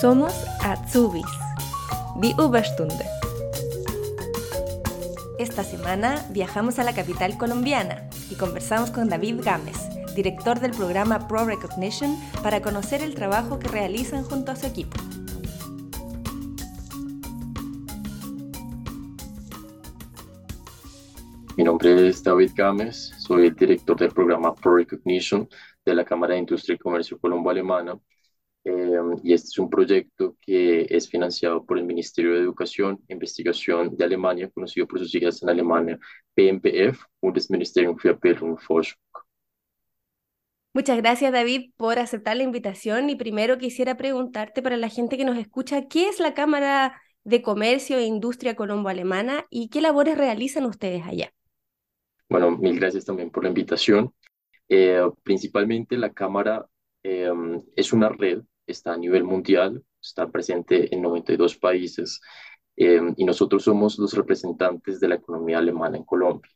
Somos Azubis. Die Überstunde. Esta semana viajamos a la capital colombiana y conversamos con David Gámez, director del programa Pro Recognition, para conocer el trabajo que realizan junto a su equipo. Mi nombre es David Gámez, soy el director del programa Pro Recognition de la Cámara de Industria y Comercio Colombo-Alemana Em, y este es un proyecto que es financiado por el Ministerio de Educación e Investigación de Alemania, conocido por sus siglas en Alemania, BMPF, Bundesministerium für Bildung und Forschung. Muchas gracias, David, por aceptar la invitación. Y primero quisiera preguntarte para la gente que nos escucha, ¿qué es la Cámara de Comercio e Industria Colombo-Alemana y qué labores realizan ustedes allá? Bueno, mil gracias también por la invitación. Eh, principalmente la Cámara em, es una red está a nivel mundial, está presente en 92 países em, y nosotros somos los representantes de la economía alemana en Colombia.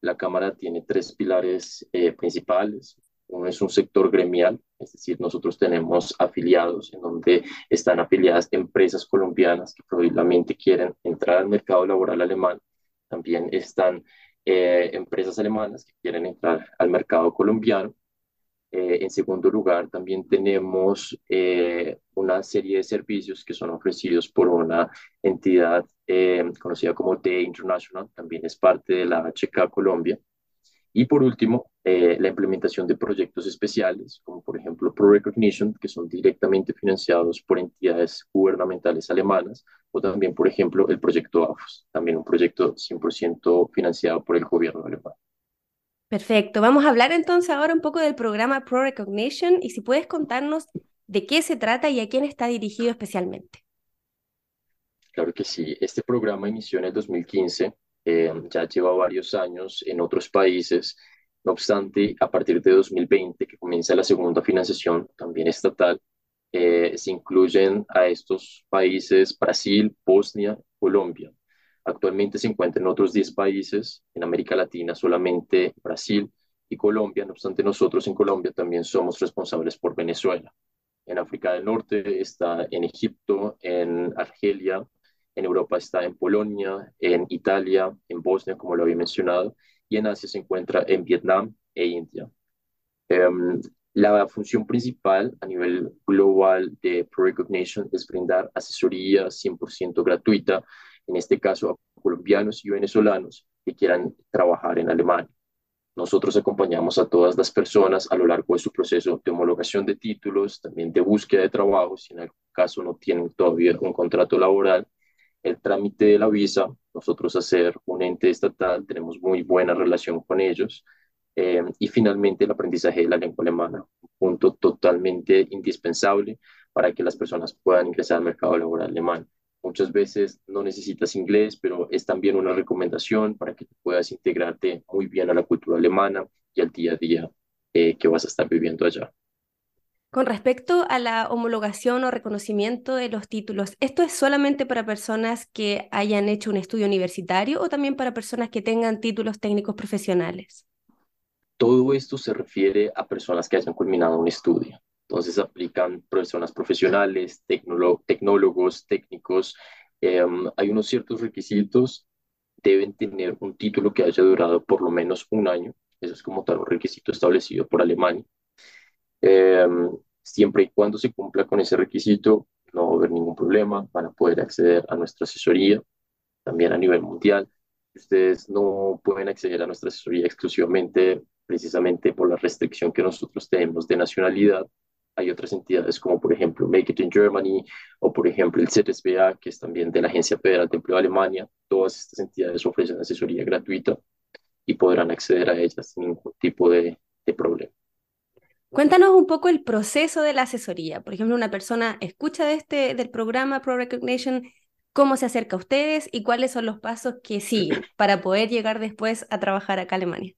La Cámara tiene tres pilares eh, principales. Uno es un sector gremial, es decir, nosotros tenemos afiliados en donde están afiliadas empresas colombianas que probablemente quieren entrar al mercado laboral alemán. También están eh, empresas alemanas que quieren entrar al mercado colombiano eh, en segundo lugar, también tenemos eh, una serie de servicios que son ofrecidos por una entidad eh, conocida como The International, también es parte de la HK Colombia. Y por último, la implementación de proyectos especiales, como por ejemplo Pro Recognition, que son directamente financiados por entidades gubernamentales alemanas, o también, por ejemplo, el proyecto AFOS, también un proyecto 100% financiado por el gobierno alemán. Perfecto. Vamos a hablar entonces ahora un poco del programa Pro Recognition y si puedes contarnos de qué se trata y a quién está dirigido especialmente. Claro que sí. Este programa inició en el 2015, eh, ya lleva varios años en otros países. No obstante, a partir de 2020, que comienza la segunda financiación, también estatal, eh, se incluyen a estos países Brasil, Bosnia, Colombia. Actualmente se encuentra en otros 10 países, en América Latina solamente Brasil y Colombia, no obstante nosotros en Colombia también somos responsables por Venezuela. En África del Norte está en Egipto, en Argelia, en Europa está en Polonia, en Italia, en Bosnia, como lo había mencionado, y en Asia se encuentra en Vietnam e India. Em, la función principal a nivel global de Pro Recognition es brindar asesoría 100% gratuita en este caso a colombianos y venezolanos que quieran trabajar en Alemania. Nosotros acompañamos a todas las personas a lo largo de su proceso de homologación de títulos, también de búsqueda de trabajo, si en algún caso no tienen todavía un contrato laboral, el trámite de la visa, nosotros hacer un ente estatal, tenemos muy buena relación con ellos, eh, y finalmente el aprendizaje de la lengua alemana, un punto totalmente indispensable para que las personas puedan ingresar al mercado laboral alemán. Muchas veces no necesitas inglés, pero es también una recomendación para que puedas integrarte muy bien a la cultura alemana y al día a día eh, que vas a estar viviendo allá. Con respecto a la homologación o reconocimiento de los títulos, ¿esto es solamente para personas que hayan hecho un estudio universitario o también para personas que tengan títulos técnicos profesionales? Todo esto se refiere a personas que hayan culminado un estudio. Entonces aplican personas profesionales, tecnólogos, técnicos. Em, hay unos ciertos requisitos. Deben tener un título que haya durado por lo menos un año. Eso es como tal un requisito establecido por Alemania. Em, siempre y cuando se cumpla con ese requisito, no va a haber ningún problema. Van a poder acceder a nuestra asesoría, también a nivel mundial. Ustedes no pueden acceder a nuestra asesoría exclusivamente precisamente por la restricción que nosotros tenemos de nacionalidad, hay otras entidades como por ejemplo Make It in Germany o por ejemplo el ZSBA, que es también de la Agencia Federal de Empleo de Alemania. Todas estas entidades ofrecen asesoría gratuita y podrán acceder a ellas sin ningún tipo de, de problema. Cuéntanos un poco el proceso de la asesoría. Por ejemplo, una persona escucha de este, del programa Pro Recognition, cómo se acerca a ustedes y cuáles son los pasos que siguen para poder llegar después a trabajar acá a Alemania.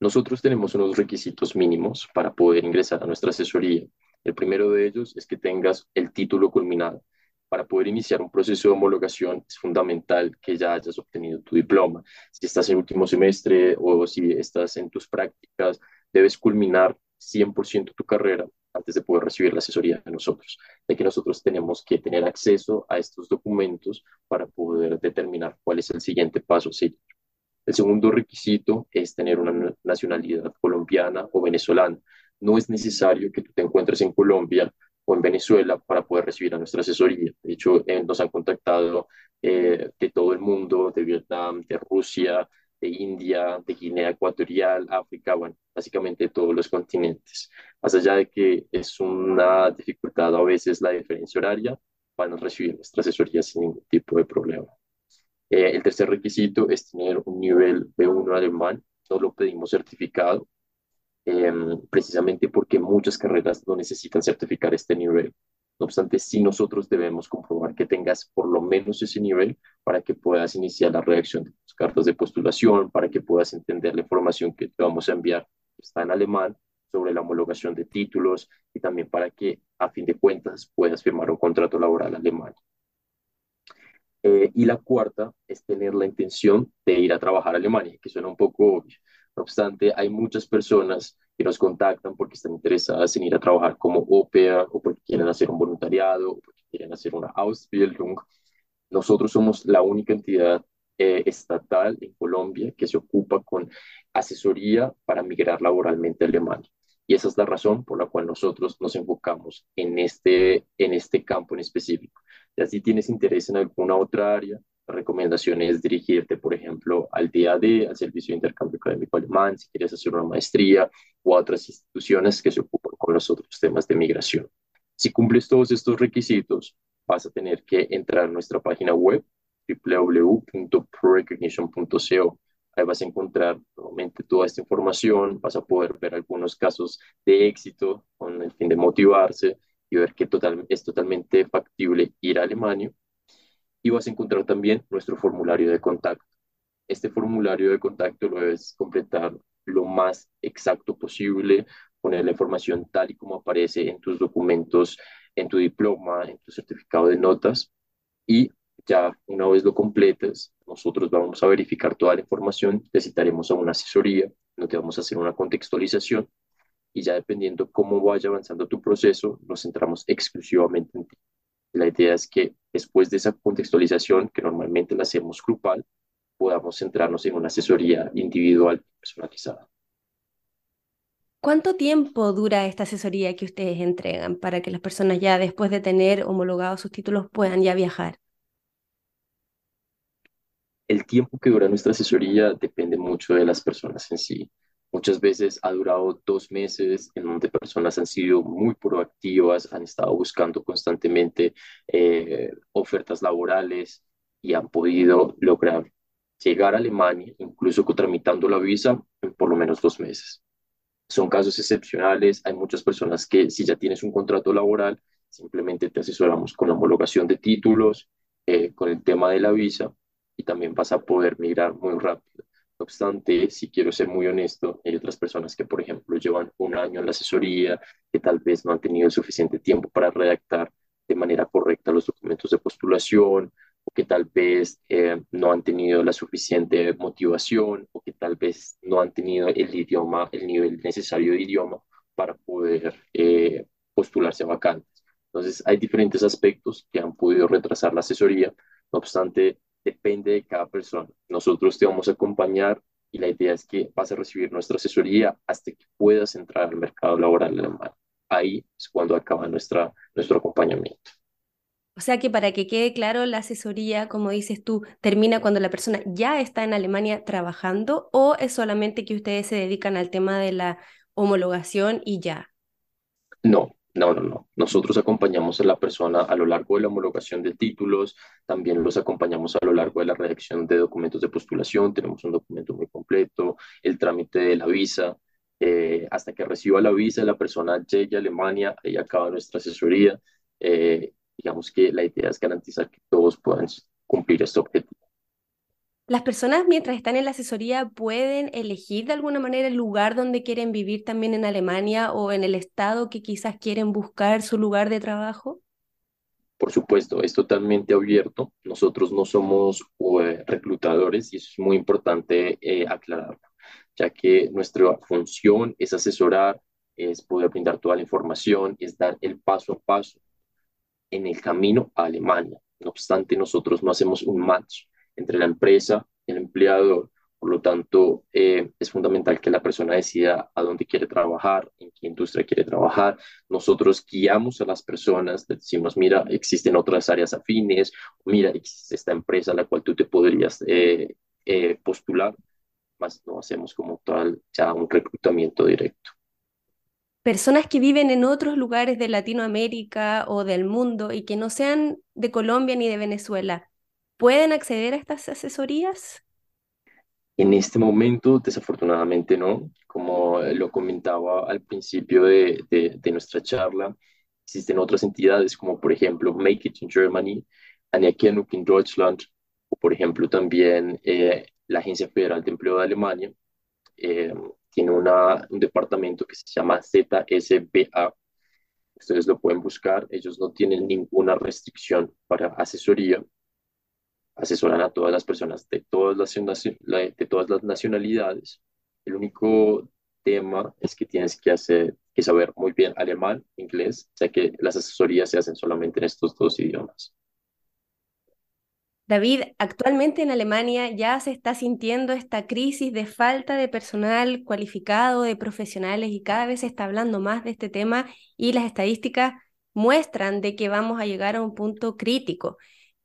Nosotros tenemos unos requisitos mínimos para poder ingresar a nuestra asesoría. El primero de ellos es que tengas el título culminado. Para poder iniciar un proceso de homologación es fundamental que ya hayas obtenido tu diploma. Si estás en último semestre o si estás en tus prácticas, debes culminar 100% tu carrera antes de poder recibir la asesoría de nosotros, de que nosotros tenemos que tener acceso a estos documentos para poder determinar cuál es el siguiente paso a seguir. El segundo requisito es tener una nacionalidad colombiana o venezolana. No es necesario que tú te encuentres en Colombia o en Venezuela para poder recibir a nuestra asesoría. De hecho, eh, nos han contactado eh, de todo el mundo, de Vietnam, de Rusia, de India, de Guinea Ecuatorial, África, bueno, básicamente de todos los continentes. Más allá de que es una dificultad a veces la diferencia horaria, van a recibir nuestra asesoría sin ningún tipo de problema. Eh, el tercer requisito es tener un nivel B1 alemán, no lo pedimos certificado, em, precisamente porque muchas carreras no necesitan certificar este nivel. No obstante, sí nosotros debemos comprobar que tengas por lo menos ese nivel para que puedas iniciar la redacción de tus cartas de postulación, para que puedas entender la información que te vamos a enviar, está en alemán, sobre la homologación de títulos y también para que, a fin de cuentas, puedas firmar un contrato laboral alemán. Eh, y la cuarta es tener la intención de ir a trabajar a Alemania, que suena un poco obvio. No obstante, hay muchas personas que nos contactan porque están interesadas en ir a trabajar como OPEA o porque quieren hacer un voluntariado o porque quieren hacer una Ausbildung. Nosotros somos la única entidad eh, estatal en Colombia que se ocupa con asesoría para migrar laboralmente a Alemania. Y esa es la razón por la cual nosotros nos enfocamos en este, en este campo en específico. Ya si tienes interés en alguna otra área, la recomendación es dirigirte, por ejemplo, al DAD, al Servicio de Intercambio Académico Alemán, si quieres hacer una maestría o a otras instituciones que se ocupan con los otros temas de migración. Si cumples todos estos requisitos, vas a tener que entrar a nuestra página web www.prorecognition.co. Ahí vas a encontrar nuevamente toda esta información, vas a poder ver algunos casos de éxito con el fin de motivarse y ver que es totalmente factible ir a Alemania. Y vas a encontrar también nuestro formulario de contacto. Este formulario de contacto lo debes completar lo más exacto posible, poner la información tal y como aparece en tus documentos, en tu diploma, en tu certificado de notas y ya una vez lo completes, nosotros vamos a verificar toda la información, necesitaremos una asesoría, nos vamos a hacer una contextualización y ya dependiendo cómo vaya avanzando tu proceso, nos centramos exclusivamente en ti. La idea es que después de esa contextualización, que normalmente la hacemos grupal, podamos centrarnos en una asesoría individual personalizada. ¿Cuánto tiempo dura esta asesoría que ustedes entregan para que las personas ya después de tener homologados sus títulos puedan ya viajar? El tiempo que dura nuestra asesoría depende mucho de las personas en sí. Muchas veces ha durado dos meses en donde personas han sido muy proactivas, han estado buscando constantemente eh, ofertas laborales y han podido lograr llegar a Alemania, incluso tramitando la visa, en por lo menos dos meses. Son casos excepcionales, hay muchas personas que si ya tienes un contrato laboral, simplemente te asesoramos con la homologación de títulos, eh, con el tema de la visa y también vas a poder migrar muy rápido. No obstante, si quiero ser muy honesto, hay otras personas que, por ejemplo, llevan un año en la asesoría, que tal vez no han tenido suficiente tiempo para redactar de manera correcta los documentos de postulación, o que tal vez eh, no han tenido la suficiente motivación, o que tal vez no han tenido el idioma, el nivel necesario de idioma para poder eh, postularse a vacantes. Entonces, hay diferentes aspectos que han podido retrasar la asesoría. No obstante, depende de cada persona. Nosotros te vamos a acompañar y la idea es que vas a recibir nuestra asesoría hasta que puedas entrar al mercado laboral alemán. Ahí es cuando acaba nuestra, nuestro acompañamiento. O sea que para que quede claro, la asesoría, como dices tú, termina cuando la persona ya está en Alemania trabajando o es solamente que ustedes se dedican al tema de la homologación y ya. No, no, no, no. Nosotros acompañamos a la persona a lo largo de la homologación de títulos, también los acompañamos a lo largo de la redacción de documentos de postulación, tenemos un documento muy completo, el trámite de la visa, eh, hasta que reciba la visa, la persona llegue a Alemania, ahí acaba nuestra asesoría. Eh, digamos que la idea es garantizar que todos puedan cumplir este objetivo. Las personas mientras están en la asesoría pueden elegir de alguna manera el lugar donde quieren vivir también en Alemania o en el estado que quizás quieren buscar su lugar de trabajo. Por supuesto, es totalmente abierto. Nosotros no somos eh, reclutadores y es muy importante eh, aclararlo, ya que nuestra función es asesorar es poder brindar toda la información, es dar el paso a paso en el camino a Alemania. No obstante, nosotros no hacemos un match entre la empresa y el empleador. Por lo tanto, eh, es fundamental que la persona decida a dónde quiere trabajar, en qué industria quiere trabajar. Nosotros guiamos a las personas, decimos, mira, existen otras áreas afines, mira, existe esta empresa a la cual tú te podrías eh, eh, postular, más no hacemos como tal ya un reclutamiento directo personas que viven en otros lugares de Latinoamérica o del mundo y que no sean de Colombia ni de Venezuela, ¿pueden acceder a estas asesorías? En este momento, desafortunadamente no. Como lo comentaba al principio de, de, nuestra charla, existen otras entidades como por ejemplo Make It in Germany, Anerkennung in Deutschland, o por ejemplo también eh, la Agencia Federal de Empleo de Alemania, eh, tiene una, un departamento que se llama ZSBA. Ustedes lo pueden buscar. Ellos no tienen ninguna restricción para asesoría. Asesoran a todas las personas de todas las, de todas las nacionalidades. El único tema es que tienes que, hacer, que saber muy bien alemán, inglés, ya que las asesorías se hacen solamente en estos dos idiomas. David, actualmente en Alemania ya se está sintiendo esta crisis de falta de personal cualificado, de profesionales, y cada vez se está hablando más de este tema y las estadísticas muestran de que vamos a llegar a un punto crítico.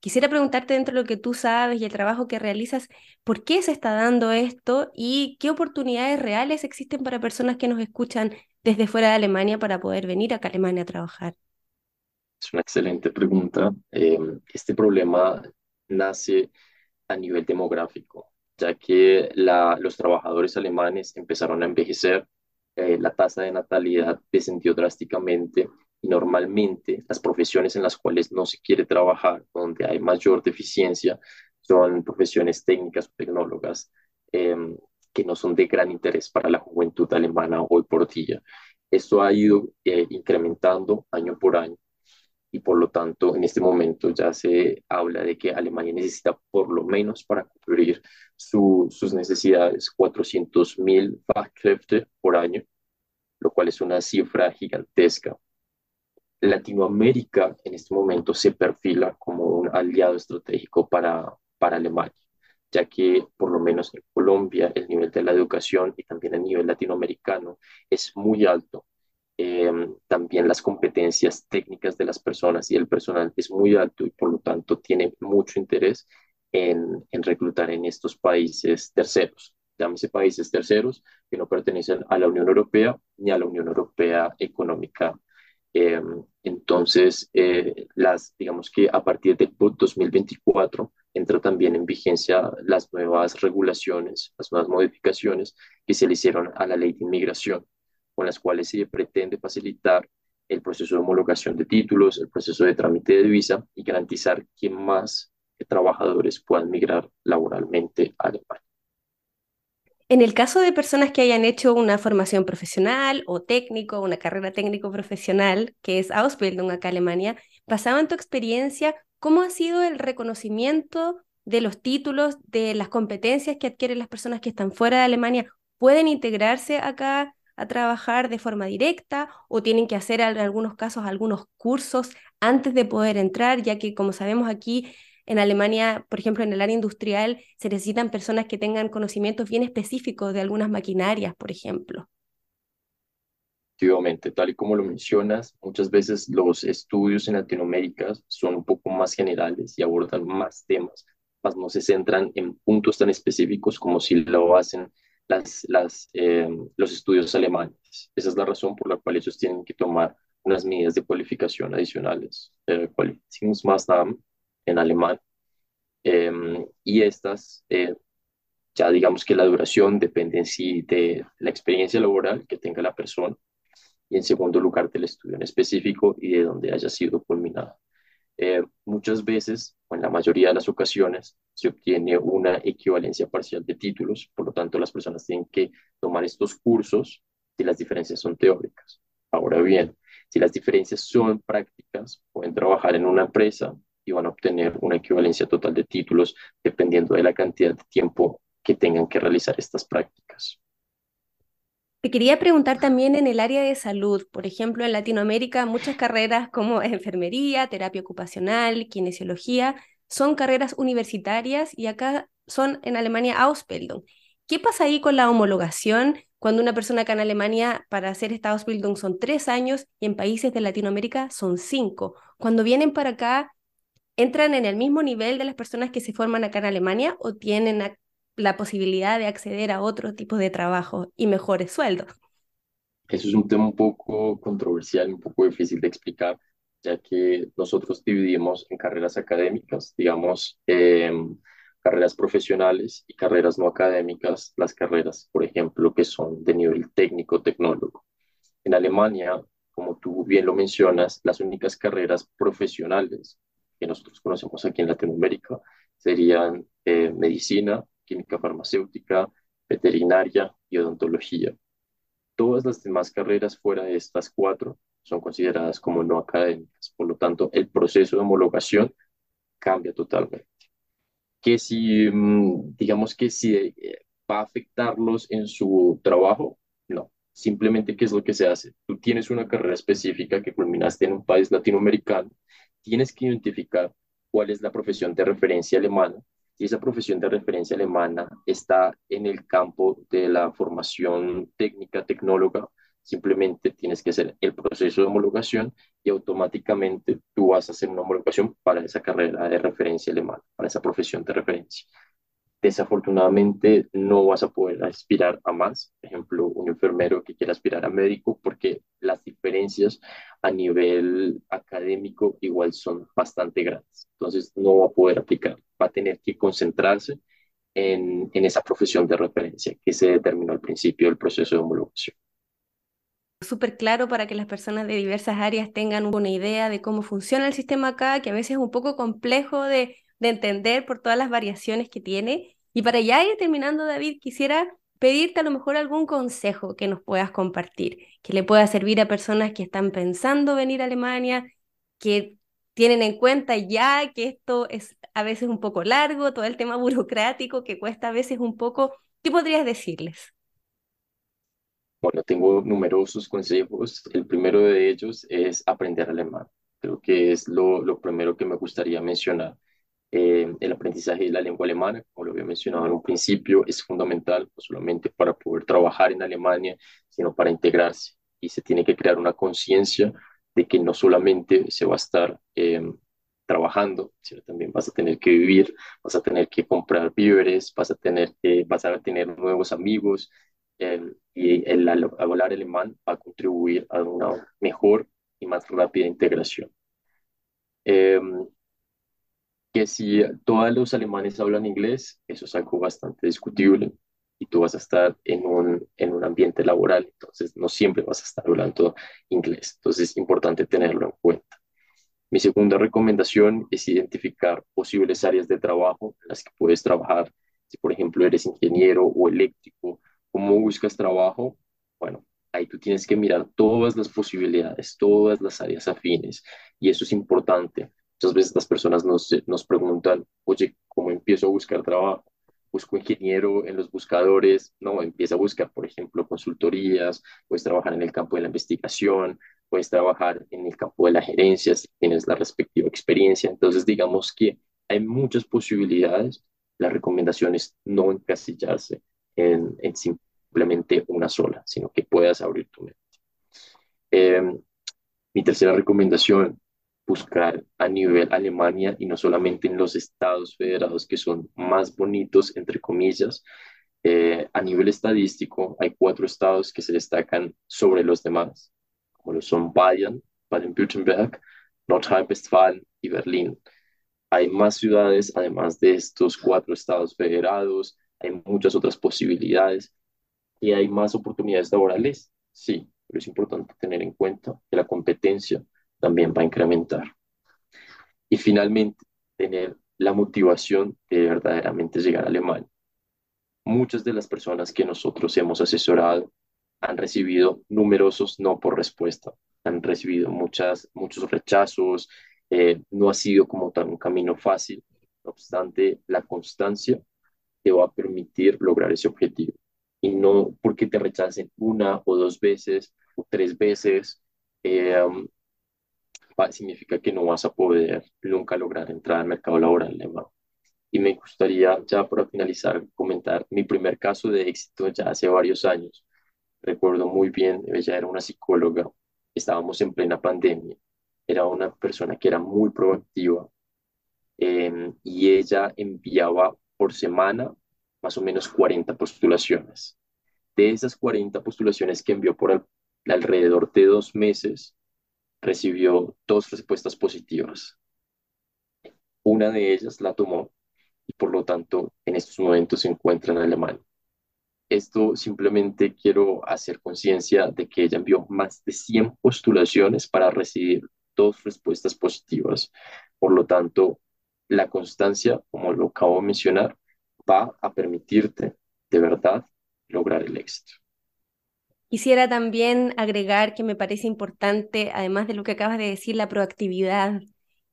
Quisiera preguntarte dentro de lo que tú sabes y el trabajo que realizas, ¿por qué se está dando esto y qué oportunidades reales existen para personas que nos escuchan desde fuera de Alemania para poder venir acá a Alemania a trabajar? Es una excelente pregunta. Em, este problema nace a nivel demográfico, ya que los trabajadores alemanes empezaron a envejecer, eh, la tasa de natalidad descendió drásticamente y normalmente las profesiones en las cuales no se quiere trabajar, donde hay mayor deficiencia, son profesiones técnicas tecnólogas em, que no son de gran interés para la juventud alemana hoy por día. Esto ha ido eh, incrementando año por año y por lo tanto en este momento ya se habla de que Alemania necesita por lo menos para cubrir sus necesidades 400.000 Fachkräfte por año, lo cual es una cifra gigantesca. Latinoamérica en este momento se perfila como un aliado estratégico para, para Alemania, ya que por lo menos en Colombia el nivel de la educación y también a nivel latinoamericano es muy alto Em, también las competencias técnicas de las personas y el personal es muy alto y por lo tanto tiene mucho interés en, en reclutar en estos países terceros, llámese países terceros que no pertenecen a la Unión Europea ni a la Unión Europea Económica. Em, entonces, eh, las, digamos que a partir del 2024 entra también en vigencia las nuevas regulaciones, las nuevas modificaciones que se le hicieron a la ley de inmigración con las cuales se pretende facilitar el proceso de homologación de títulos, el proceso de trámite de visa y garantizar que más trabajadores puedan migrar laboralmente a Alemania. En el caso de personas que hayan hecho una formación profesional o técnico, una carrera técnico profesional, que es Ausbildung acá en Alemania, basado en tu experiencia, ¿cómo ha sido el reconocimiento de los títulos, de las competencias que adquieren las personas que están fuera de Alemania? ¿Pueden integrarse acá a trabajar de forma directa o tienen que hacer en algunos casos algunos cursos antes de poder entrar, ya que como sabemos aquí en Alemania, por ejemplo, en el área industrial, se necesitan personas que tengan conocimientos bien específicos de algunas maquinarias, por ejemplo. Efectivamente, tal y como lo mencionas, muchas veces los estudios en Latinoamérica son un poco más generales y abordan más temas, más no se centran en puntos tan específicos como si lo hacen las, las, eh, los estudios alemanes. Esa es la razón por la cual ellos tienen que tomar unas medidas de cualificación adicionales, eh, en alemán. Em, y estas, eh, ya digamos que la duración depende en sí de la experiencia laboral que tenga la persona y en segundo lugar del estudio en específico y de donde haya sido culminado. Eh, muchas veces, o en la mayoría de las ocasiones, se obtiene una equivalencia parcial de títulos, por lo tanto las personas tienen que tomar estos cursos si las diferencias son teóricas. Ahora bien, si las diferencias son prácticas, pueden trabajar en una empresa y van a obtener una equivalencia total de títulos dependiendo de la cantidad de tiempo que tengan que realizar estas prácticas. Te quería preguntar también en el área de salud, por ejemplo, en Latinoamérica muchas carreras como enfermería, terapia ocupacional, kinesiología, son carreras universitarias y acá son en Alemania Ausbildung. ¿Qué pasa ahí con la homologación cuando una persona acá en Alemania para hacer esta Ausbildung son tres años y en países de Latinoamérica son cinco? Cuando vienen para acá, ¿entran en el mismo nivel de las personas que se forman acá en Alemania o tienen la posibilidad de acceder a otro tipo de trabajo y mejores sueldos? Eso es un tema un poco controversial, un poco difícil de explicar, ya que nosotros dividimos en carreras académicas, digamos, em, carreras profesionales y carreras no académicas, las carreras, por ejemplo, que son de nivel técnico, tecnólogo. En Alemania, como tú bien lo mencionas, las únicas carreras profesionales que nosotros conocemos aquí en Latinoamérica serían eh, medicina, química farmacéutica, veterinaria y odontología. Todas las demás carreras fuera de estas cuatro son consideradas como no académicas. Por lo tanto, el proceso de homologación cambia totalmente que si, mm, digamos que si eh, va a afectarlos en su trabajo, no. Simplemente, ¿qué es lo que se hace? Tú tienes una carrera específica que culminaste en un país latinoamericano, tienes que identificar cuál es la profesión de referencia alemana y esa profesión de referencia alemana está en el campo de la formación técnica, tecnóloga, simplemente tienes que hacer el proceso de homologación y automáticamente tú vas a hacer una homologación para esa carrera de referencia alemana, para esa profesión de referencia. Desafortunadamente no vas a poder aspirar a más, por ejemplo, un enfermero que quiera aspirar a médico, porque las diferencias a nivel académico igual son bastante grandes. Entonces no va a poder aplicar, va a tener que concentrarse en, en esa profesión de referencia que se determinó al principio del proceso de homologación. Súper claro para que las personas de diversas áreas tengan una idea de cómo funciona el sistema acá, que a veces es un poco complejo de, de entender por todas las variaciones que tiene. Y para ya ir terminando, David, quisiera pedirte a lo mejor algún consejo que nos puedas compartir, que le pueda servir a personas que están pensando venir a Alemania, que tienen en cuenta ya que esto es a veces un poco largo, todo el tema burocrático que cuesta a veces un poco. ¿Qué podrías decirles? Bueno, tengo numerosos consejos. El primero de ellos es aprender alemán. Creo que es lo, lo primero que me gustaría mencionar. Eh, el aprendizaje de la lengua alemana, como lo había mencionado en un principio, es fundamental no solamente para poder trabajar en Alemania, sino para integrarse. Y se tiene que crear una conciencia de que no solamente se va a estar eh, trabajando, sino también vas a tener que vivir, vas a tener que comprar víveres, vas a tener que, vas a tener nuevos amigos, y el hablar alemán va a contribuir a una mejor y más rápida integración. Que si todos los alemanes hablan inglés, eso es algo bastante discutible y tú vas a estar en un, en un ambiente laboral, entonces no siempre vas a estar hablando inglés, entonces es importante tenerlo en cuenta. Mi segunda recomendación es identificar posibles áreas de trabajo en las que puedes trabajar. Si, por ejemplo, eres ingeniero o eléctrico cómo buscas trabajo, bueno, ahí tú tienes que mirar todas las posibilidades, todas las áreas afines, y eso es importante. Muchas veces las personas nos, nos preguntan, oye, ¿cómo empiezo a buscar trabajo? Busco ingeniero en los buscadores, no, empieza a buscar, por ejemplo, consultorías, puedes trabajar en el campo de la investigación, puedes trabajar en el campo de la gerencia si tienes la respectiva experiencia. Entonces, digamos que hay muchas posibilidades. La recomendación es no encasillarse en, en, simplemente una sola, sino que puedas abrir tu mente. Em, mi tercera recomendación, buscar a nivel Alemania y no solamente en los estados federados que son más bonitos, entre comillas. Eh, a nivel estadístico, hay cuatro estados que se destacan sobre los demás, como lo son Bayern, Baden-Württemberg, Nordrhein-Westfalen y Berlín. Hay más ciudades, además de estos cuatro estados federados, hay muchas otras posibilidades y hay más oportunidades laborales, sí, pero es importante tener en cuenta que la competencia también va a incrementar. Y finalmente, tener la motivación de verdaderamente llegar a Alemania. Muchas de las personas que nosotros hemos asesorado han recibido numerosos no por respuesta, han recibido muchas, muchos rechazos, eh, no ha sido como tal un camino fácil, no obstante, la constancia te va a permitir lograr ese objetivo y no porque te rechacen una o dos veces o tres veces, eh, significa que no vas a poder nunca lograr entrar al mercado laboral alemán. Y me gustaría ya para finalizar comentar mi primer caso de éxito ya hace varios años. Recuerdo muy bien, ella era una psicóloga, estábamos en plena pandemia, era una persona que era muy proactiva em, y ella enviaba por semana más o menos 40 postulaciones. De esas 40 postulaciones que envió por alrededor de dos meses, recibió dos respuestas positivas. Una de ellas la tomó y por lo tanto en estos momentos se encuentra en Alemania. Esto simplemente quiero hacer conciencia de que ella envió más de 100 postulaciones para recibir dos respuestas positivas. Por lo tanto, la constancia, como lo acabo de mencionar, va a permitirte de verdad lograr el éxito. Quisiera también agregar que me parece importante, además de lo que acabas de decir, la proactividad.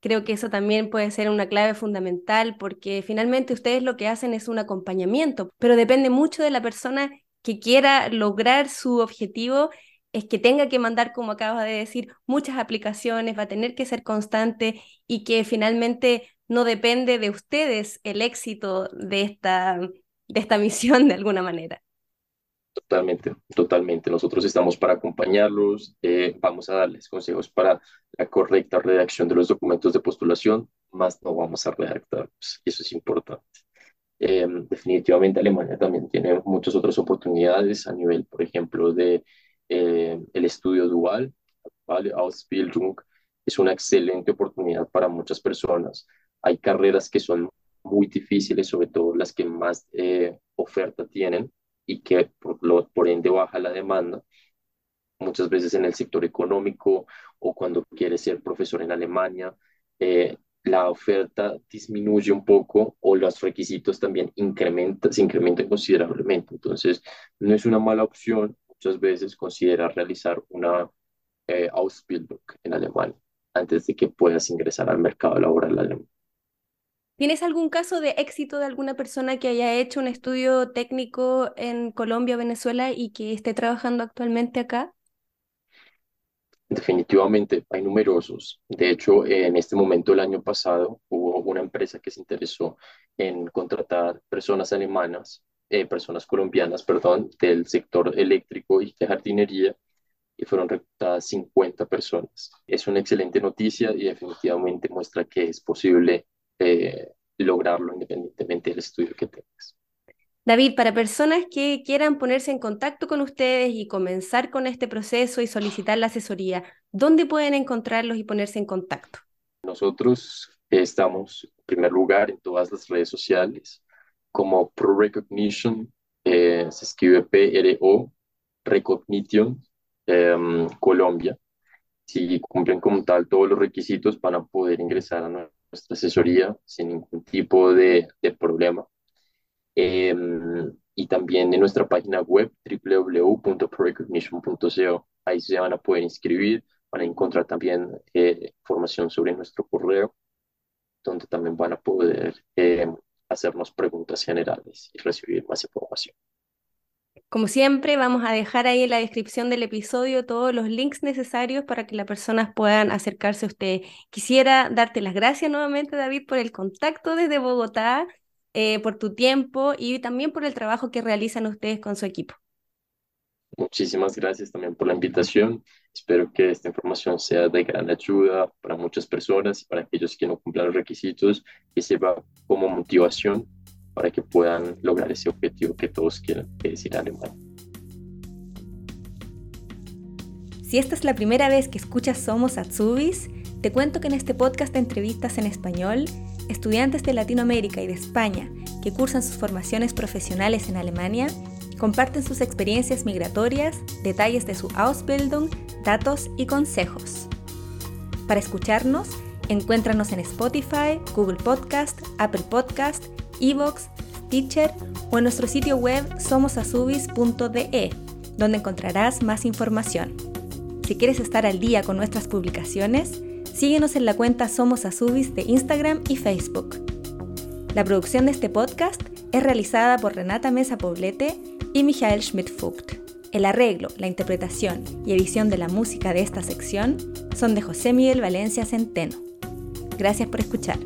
Creo que eso también puede ser una clave fundamental porque finalmente ustedes lo que hacen es un acompañamiento, pero depende mucho de la persona que quiera lograr su objetivo, es que tenga que mandar, como acabas de decir, muchas aplicaciones, va a tener que ser constante y que finalmente no depende de ustedes el éxito de esta, de esta misión de alguna manera. Totalmente, totalmente. Nosotros estamos para acompañarlos, eh, vamos a darles consejos para la correcta redacción de los documentos de postulación, más no vamos a redactarlos. Eso es importante. Eh, definitivamente Alemania también tiene muchas otras oportunidades a nivel, por ejemplo, de eh, el estudio dual, Ausbildung, es una excelente oportunidad para muchas personas. Hay carreras que son muy difíciles, sobre todo las que más oferta tienen, y que por, lo, por ende baja la demanda. Muchas veces en el sector económico o cuando quieres ser profesor en Alemania, eh, la oferta disminuye un poco o los requisitos también incrementa, se incrementan considerablemente. Entonces, no es una mala opción muchas veces considerar realizar una eh, Ausbildung en Alemania antes de que puedas ingresar al mercado laboral alemán. ¿Tienes algún caso de éxito de alguna persona que haya hecho un estudio técnico en Colombia Venezuela y que esté trabajando actualmente acá? Definitivamente, hay numerosos. De hecho, en este momento, el año pasado, hubo una empresa que se interesó en contratar personas alemanas, eh, personas colombianas, perdón, del sector eléctrico y de jardinería, y fueron reclutadas 50 personas. Es una excelente noticia y definitivamente muestra que es posible eh, lograrlo independientemente del estudio que tengas. David, para personas que quieran ponerse en contacto con ustedes y comenzar con este proceso y solicitar la asesoría, ¿dónde pueden encontrarlos y ponerse en contacto? Nosotros estamos en primer lugar en todas las redes sociales como Pro Recognition, eh, se escribe P-R-O, Recognition, em, Colombia. Si cumplen como tal todos los requisitos, van a poder ingresar a nuestra asesoría sin ningún tipo de, de problema. Em, y también en nuestra página web www.prorecognition.co. Ahí se van a poder inscribir, van a encontrar también eh, información sobre nuestro correo, donde también van a poder em, hacernos preguntas generales y recibir más información. Como siempre, vamos a dejar ahí en la descripción del episodio todos los links necesarios para que las personas puedan acercarse a usted. Quisiera darte las gracias nuevamente, David, por el contacto desde Bogotá, eh, por tu tiempo y también por el trabajo que realizan ustedes con su equipo. Muchísimas gracias también por la invitación. Espero que esta información sea de gran ayuda para muchas personas y para aquellos que no cumplan los requisitos, que sirva como motivación para que puedan lograr ese objetivo que todos quieren, que es ir a Alemania. Si esta es la primera vez que escuchas Somos Atsubis, te cuento que en este podcast de entrevistas en español, estudiantes de Latinoamérica y de España que cursan sus formaciones profesionales en Alemania comparten sus experiencias migratorias, detalles de su Ausbildung, datos y consejos. Para escucharnos, encuéntranos en Spotify, Google Podcast, Apple Podcast Evox, Teacher o en nuestro sitio web somosasubis.de, donde encontrarás más información. Si quieres estar al día con nuestras publicaciones, síguenos en la cuenta Somos Asubis de Instagram y Facebook. La producción de este podcast es realizada por Renata Mesa Poblete y Michael Schmidt-Vogt. El arreglo, la interpretación y edición de la música de esta sección son de José Miguel Valencia Centeno. Gracias por escuchar.